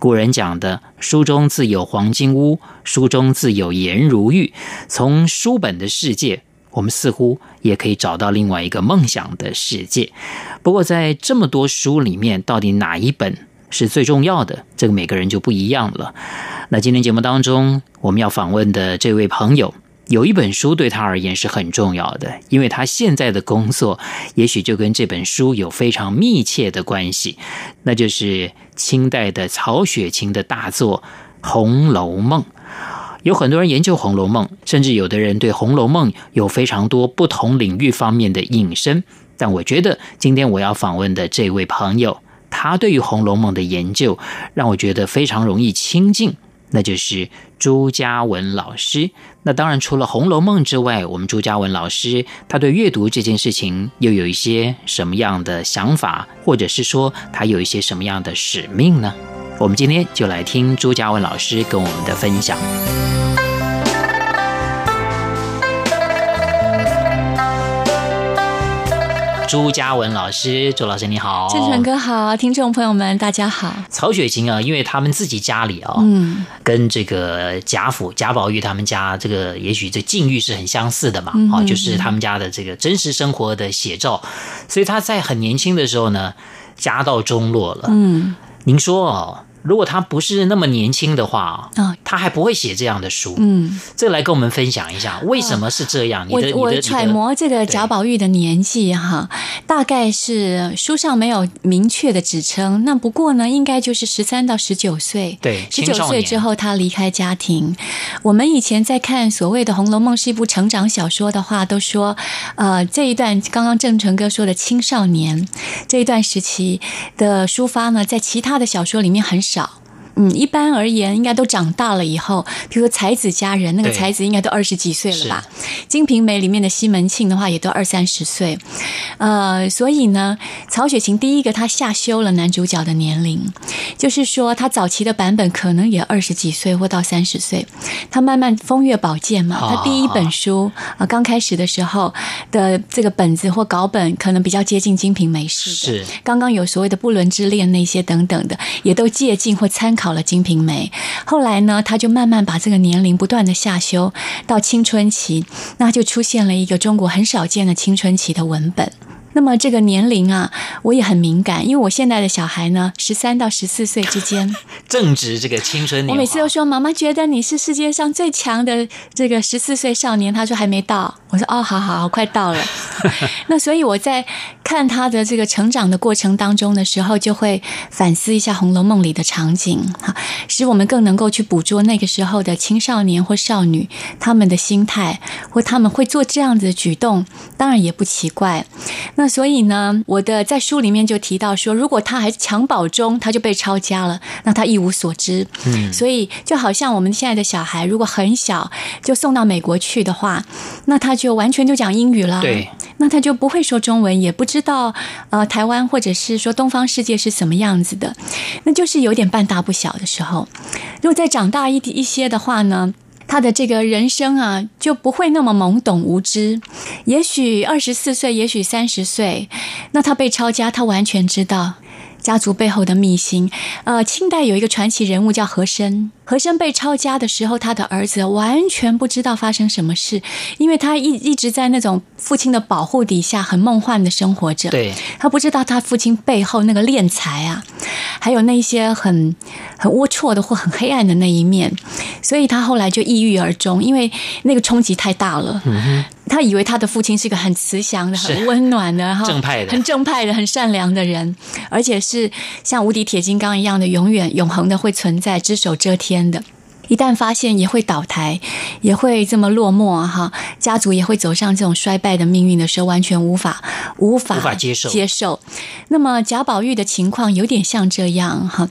古人讲的“书中自有黄金屋，书中自有颜如玉”。从书本的世界，我们似乎也可以找到另外一个梦想的世界。不过，在这么多书里面，到底哪一本是最重要的？这个每个人就不一样了。那今天节目当中，我们要访问的这位朋友。有一本书对他而言是很重要的，因为他现在的工作也许就跟这本书有非常密切的关系，那就是清代的曹雪芹的大作《红楼梦》。有很多人研究《红楼梦》，甚至有的人对《红楼梦》有非常多不同领域方面的引申。但我觉得今天我要访问的这位朋友，他对于《红楼梦》的研究让我觉得非常容易亲近。那就是朱家文老师。那当然，除了《红楼梦》之外，我们朱家文老师他对阅读这件事情又有一些什么样的想法，或者是说他有一些什么样的使命呢？我们今天就来听朱家文老师跟我们的分享。朱嘉文老师，朱老师你好，郑成哥好，听众朋友们大家好。曹雪芹啊，因为他们自己家里啊，嗯，跟这个贾府贾宝玉他们家这个，也许这境遇是很相似的嘛，啊、嗯，就是他们家的这个真实生活的写照，所以他在很年轻的时候呢，家道中落了。嗯，您说哦。如果他不是那么年轻的话，啊，他还不会写这样的书。嗯，这来跟我们分享一下，为什么是这样？你的我我揣摩这个贾宝玉的年纪哈，大概是书上没有明确的指称。那不过呢，应该就是十三到十九岁。对，十九岁之后他离开家庭。我们以前在看所谓的《红楼梦》是一部成长小说的话，都说，呃，这一段刚刚郑成哥说的青少年这一段时期的抒发呢，在其他的小说里面很少。少，嗯，一般而言，应该都长大了以后，比如说才子佳人，那个才子应该都二十几岁了吧？《金瓶梅》里面的西门庆的话，也都二三十岁，呃，所以呢，曹雪芹第一个他下修了男主角的年龄，就是说他早期的版本可能也二十几岁或到三十岁，他慢慢风月宝鉴嘛，他第一本书啊、呃，刚开始的时候的这个本子或稿本，可能比较接近《金瓶梅》似的，是。刚刚有所谓的不伦之恋那些等等的，也都借鉴或参考了《金瓶梅》。后来呢，他就慢慢把这个年龄不断的下修到青春期，那就出现了一个中国很少见的青春期的文本。那么这个年龄啊，我也很敏感，因为我现在的小孩呢，十三到十四岁之间，正值这个青春年。我每次都说，妈妈觉得你是世界上最强的这个十四岁少年，他说还没到。我说哦，好好好，快到了。那所以我在看他的这个成长的过程当中的时候，就会反思一下《红楼梦》里的场景，哈，使我们更能够去捕捉那个时候的青少年或少女他们的心态，或他们会做这样子的举动，当然也不奇怪。那所以呢，我的在书里面就提到说，如果他还是襁褓中，他就被抄家了，那他一无所知。嗯，所以就好像我们现在的小孩，如果很小就送到美国去的话，那他就完全就讲英语了。对，那他就不会说中文，也不知道呃台湾或者是说东方世界是什么样子的，那就是有点半大不小的时候。如果再长大一一些的话呢，他的这个人生啊，就不会那么懵懂无知。也许二十四岁，也许三十岁，那他被抄家，他完全知道家族背后的秘辛。呃，清代有一个传奇人物叫和珅。和珅被抄家的时候，他的儿子完全不知道发生什么事，因为他一一直在那种父亲的保护底下，很梦幻的生活着。对，他不知道他父亲背后那个敛财啊，还有那些很很龌龊的或很黑暗的那一面，所以他后来就抑郁而终，因为那个冲击太大了。嗯，他以为他的父亲是一个很慈祥的、很温暖的、正派的、很正派的、很善良的人，而且是像无敌铁金刚一样的，永远永恒的会存在，只手遮天。的，一旦发现也会倒台，也会这么落寞哈，家族也会走上这种衰败的命运的时候，完全无法无法无法接受接受。那么贾宝玉的情况有点像这样哈，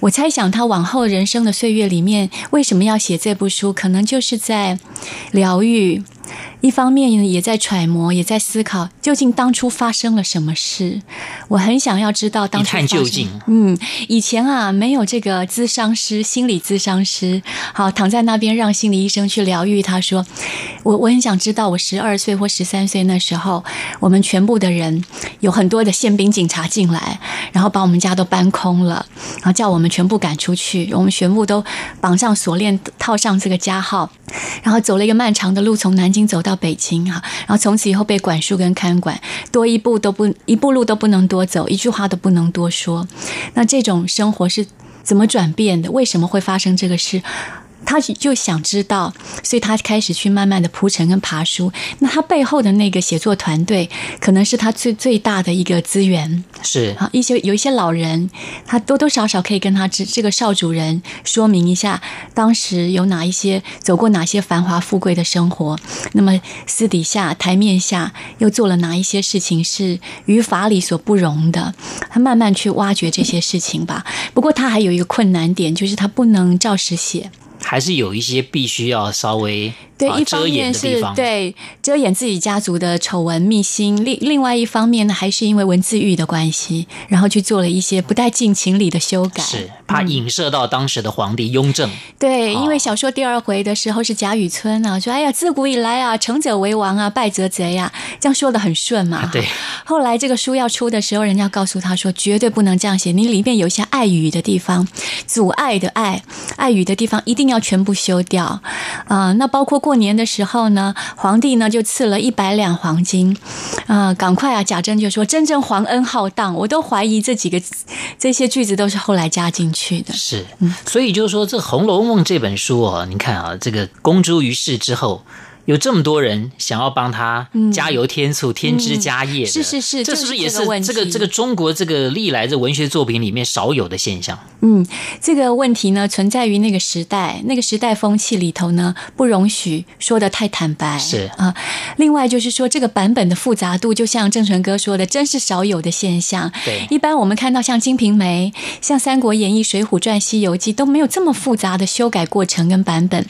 我猜想他往后人生的岁月里面，为什么要写这部书，可能就是在疗愈。一方面，也在揣摩，也在思考，究竟当初发生了什么事。我很想要知道当初。一探究竟。嗯，以前啊，没有这个咨商师、心理咨商师，好躺在那边让心理医生去疗愈。他说：“我我很想知道，我十二岁或十三岁那时候，我们全部的人有很多的宪兵警察进来，然后把我们家都搬空了，然后叫我们全部赶出去，我们全部都绑上锁链，套上这个加号，然后走了一个漫长的路，从南京走到。”北京哈，然后从此以后被管束跟看管，多一步都不一步路都不能多走，一句话都不能多说。那这种生活是怎么转变的？为什么会发生这个事？他就想知道，所以他开始去慢慢的铺陈跟爬书。那他背后的那个写作团队，可能是他最最大的一个资源。是啊，一些有一些老人，他多多少少可以跟他这这个少主人说明一下，当时有哪一些走过哪些繁华富贵的生活。那么私底下台面下又做了哪一些事情是于法理所不容的？他慢慢去挖掘这些事情吧。不过他还有一个困难点，就是他不能照实写。还是有一些必须要稍微。对，一方面是对遮掩自己家族的丑闻秘辛，另另外一方面呢，还是因为文字狱的关系，然后去做了一些不太近情理的修改，是怕影射到当时的皇帝雍正。嗯、对，因为小说第二回的时候是贾雨村啊，说哎呀，自古以来啊，成者为王啊，败则贼啊，这样说的很顺嘛。啊、对。后来这个书要出的时候，人家告诉他说，绝对不能这样写，你里面有一些碍语的地方，阻碍的碍，碍语的地方一定要全部修掉啊、呃。那包括。过年的时候呢，皇帝呢就赐了一百两黄金，啊、呃，赶快啊！贾珍就说：“真正皇恩浩荡，我都怀疑这几个这些句子都是后来加进去的。”是，所以就是说，这《红楼梦》这本书啊，你看啊，这个公诸于世之后。有这么多人想要帮他加油添醋、嗯、添枝加叶，是是是，这是不是也是这个这个中国这个历来的文学作品里面少有的现象？嗯，这个问题呢，存在于那个时代，那个时代风气里头呢，不容许说的太坦白。是啊，另外就是说，这个版本的复杂度，就像郑成哥说的，真是少有的现象。对，一般我们看到像《金瓶梅》、像《三国演义》、《水浒传》、《西游记》都没有这么复杂的修改过程跟版本。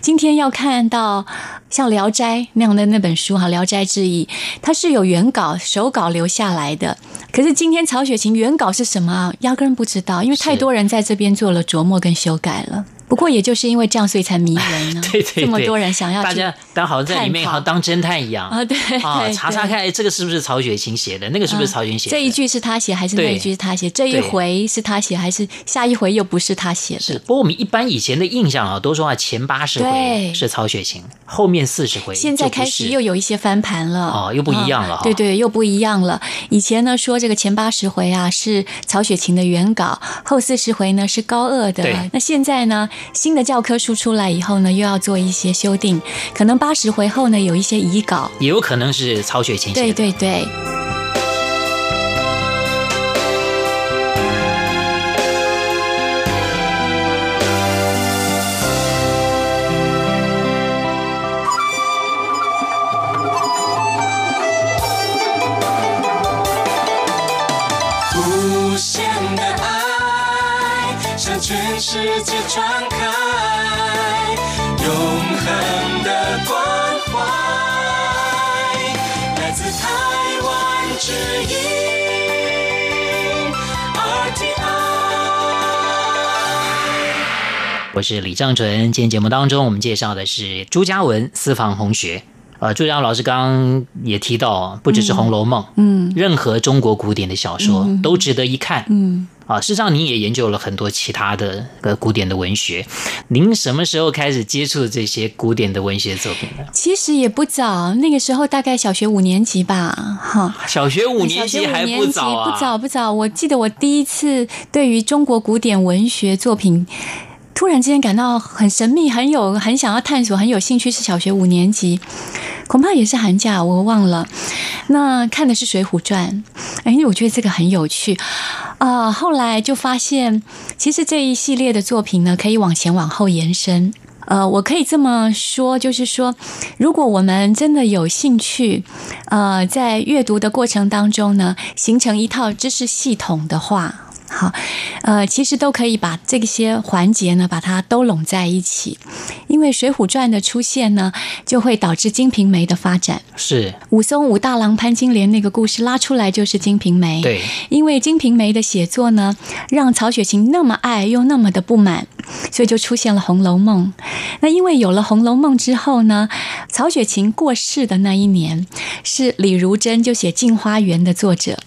今天要看到。像《聊斋》那样的那本书哈，《聊斋志异》，它是有原稿、手稿留下来的。可是今天曹雪芹原稿是什么啊？压根不知道，因为太多人在这边做了琢磨跟修改了。不过也就是因为这样，所以才迷人呢。对对对，这么多人想要大家当好像在里面好像当侦探一样啊，对啊，查查看这个是不是曹雪芹写的，那个是不是曹雪芹写的？这一句是他写还是那一句是他写？这一回是他写还是下一回又不是他写的？是。不过我们一般以前的印象啊，都说啊前八十回是曹雪芹，后面四十回现在开始又有一些翻盘了哦，又不一样了。对对，又不一样了。以前呢说这个前八十回啊是曹雪芹的原稿，后四十回呢是高鹗的。那现在呢新的教科。书出来以后呢，又要做一些修订，可能八十回后呢有一些遗稿，也有可能是曹雪芹写的。对对对。我是李正淳，今天节目当中我们介绍的是朱家文私房红学。呃，朱家文老师刚刚也提到，不只是《红楼梦》，嗯，任何中国古典的小说都值得一看，嗯，啊，事实上您也研究了很多其他的呃古典的文学，您什么时候开始接触这些古典的文学作品呢？其实也不早，那个时候大概小学五年级吧，哈，小学五年级还不早啊，不早不早。我记得我第一次对于中国古典文学作品。突然之间感到很神秘，很有很想要探索，很有兴趣。是小学五年级，恐怕也是寒假，我忘了。那看的是《水浒传》，哎，我觉得这个很有趣。啊、后来就发现，其实这一系列的作品呢，可以往前往后延伸。呃，我可以这么说，就是说，如果我们真的有兴趣，呃，在阅读的过程当中呢，形成一套知识系统的话。好，呃，其实都可以把这些环节呢，把它都拢在一起，因为《水浒传》的出现呢，就会导致《金瓶梅》的发展。是武松武大郎潘金莲那个故事拉出来就是《金瓶梅》。对，因为《金瓶梅》的写作呢，让曹雪芹那么爱又那么的不满，所以就出现了《红楼梦》。那因为有了《红楼梦》之后呢，曹雪芹过世的那一年是李如珍就写《镜花缘》的作者。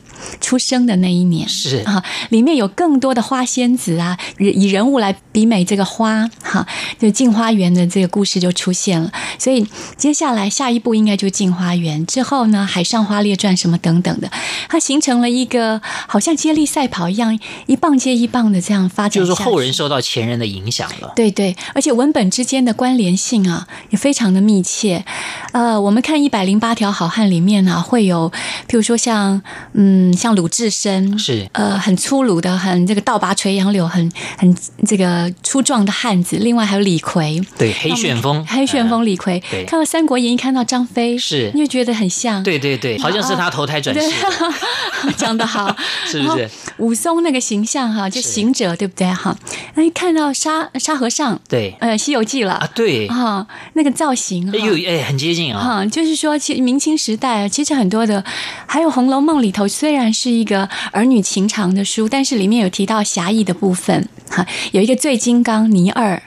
出生的那一年是哈，里面有更多的花仙子啊，以人物来比美这个花哈，就《镜花缘》的这个故事就出现了。所以接下来下一步应该就《镜花缘》之后呢，《海上花列传》什么等等的，它形成了一个好像接力赛跑一样，一棒接一棒的这样发展。就是后人受到前人的影响了。对对，而且文本之间的关联性啊也非常的密切。呃，我们看一百零八条好汉里面呢、啊，会有譬如说像嗯。像鲁智深是呃很粗鲁的，很这个倒拔垂杨柳，很很这个粗壮的汉子。另外还有李逵，对黑旋风，黑旋风李逵。对，看到《三国演义》，看到张飞，是你就觉得很像。对对对，好像是他投胎转世。讲得好，是 不是？武松那个形象哈，就行者，对不对哈？那一看到沙沙和尚，对，呃，《西游记》了啊，对啊，那个造型，哎呦哎，很接近啊。哈，就是说，其实明清时代其实很多的，还有《红楼梦》里头，虽然是一个儿女情长的书，但是里面有提到侠义的部分。哈，有一个醉金刚尼二，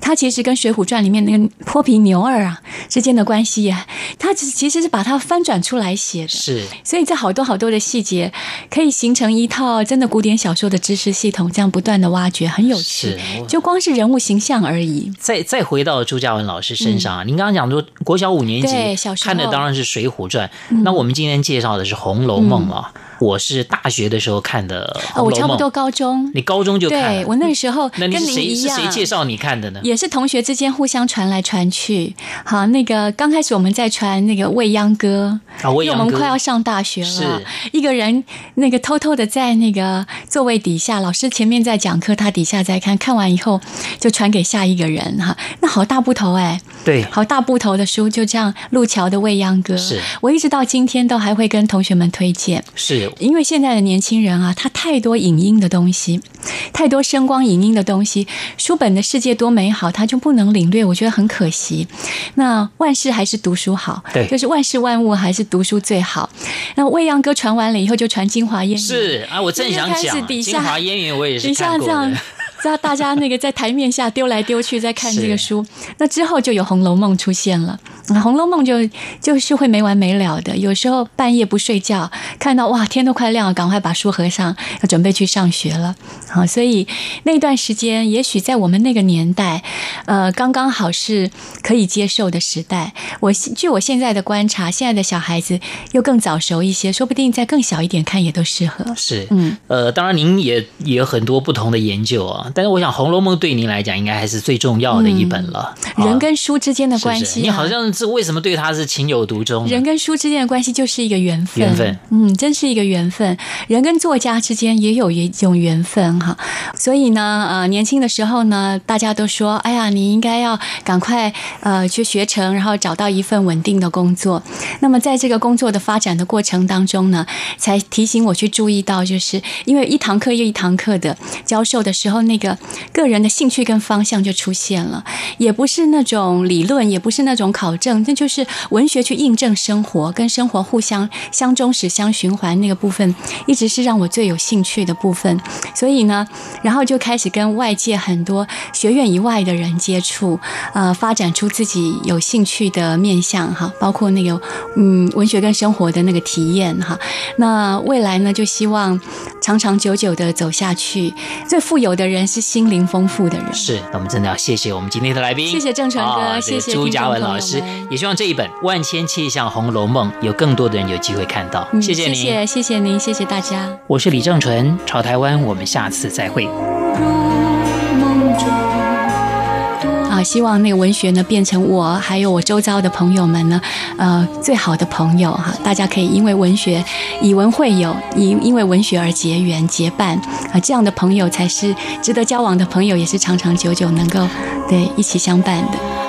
他其实跟《水浒传》里面那个泼皮牛二啊之间的关系呀，他其实其实是把它翻转出来写的。是，所以这好多好多的细节可以形成一套真的古典小说的知识系统，这样不断的挖掘，很有趣。就光是人物形象而已。再再回到朱家文老师身上啊，嗯、您刚刚讲说国小五年级看的当然是《水浒传》，嗯，那我们今天介绍的是《红楼梦》啊。嗯我是大学的时候看的，哦我差不多高中。你高中就看？对，我那时候跟您一样。谁介绍你看的呢？也是同学之间互相传来传去。好，那个刚开始我们在传那个未央歌，因为我们快要上大学了。是，一个人那个偷偷的在那个座位底下，老师前面在讲课，他底下在看，看完以后就传给下一个人哈。那好大部头哎，对，好大部头的书就这样。路桥的未央歌，是我一直到今天都还会跟同学们推荐，是。因为现在的年轻人啊，他太多影音的东西，太多声光影音的东西，书本的世界多美好，他就不能领略，我觉得很可惜。那万事还是读书好，对，就是万事万物还是读书最好。那未央歌传完了以后，就传京华烟云。是啊，我正想讲京华烟云，我也是看过的。知道大家那个在台面下丢来丢去在看这个书，那之后就有《红楼梦》出现了。《红楼梦》就就是会没完没了的，有时候半夜不睡觉，看到哇天都快亮了，赶快把书合上，要准备去上学了。好，所以那段时间，也许在我们那个年代，呃，刚刚好是可以接受的时代。我据我现在的观察，现在的小孩子又更早熟一些，说不定再更小一点看也都适合。是，嗯，呃，当然您也也有很多不同的研究啊。但是我想，《红楼梦》对您来讲应该还是最重要的一本了。嗯、人跟书之间的关系、啊是是，你好像是为什么对他是情有独钟？人跟书之间的关系就是一个缘分，缘分，嗯，真是一个缘分。人跟作家之间也有一种缘分哈。所以呢，呃，年轻的时候呢，大家都说，哎呀，你应该要赶快呃去学成，然后找到一份稳定的工作。那么在这个工作的发展的过程当中呢，才提醒我去注意到，就是因为一堂课又一堂课的教授的时候，那个。个个人的兴趣跟方向就出现了，也不是那种理论，也不是那种考证，那就是文学去印证生活，跟生活互相相忠实、相循环那个部分，一直是让我最有兴趣的部分。所以呢，然后就开始跟外界很多学院以外的人接触，呃，发展出自己有兴趣的面向哈，包括那个嗯，文学跟生活的那个体验哈。那未来呢，就希望长长久久的走下去。最富有的人是心灵丰富的人。是，那我们真的要谢谢我们今天的来宾，谢谢正淳哥，哦、谢谢朱家文老师，也希望这一本《万千气象红楼梦》有更多的人有机会看到。谢谢您，谢谢谢谢您，谢谢大家。我是李正淳，朝台湾，我们下次再会。希望那个文学呢变成我还有我周遭的朋友们呢，呃，最好的朋友哈。大家可以因为文学以文会友，以因为文学而结缘结伴啊，这样的朋友才是值得交往的朋友，也是长长久久能够对一起相伴的。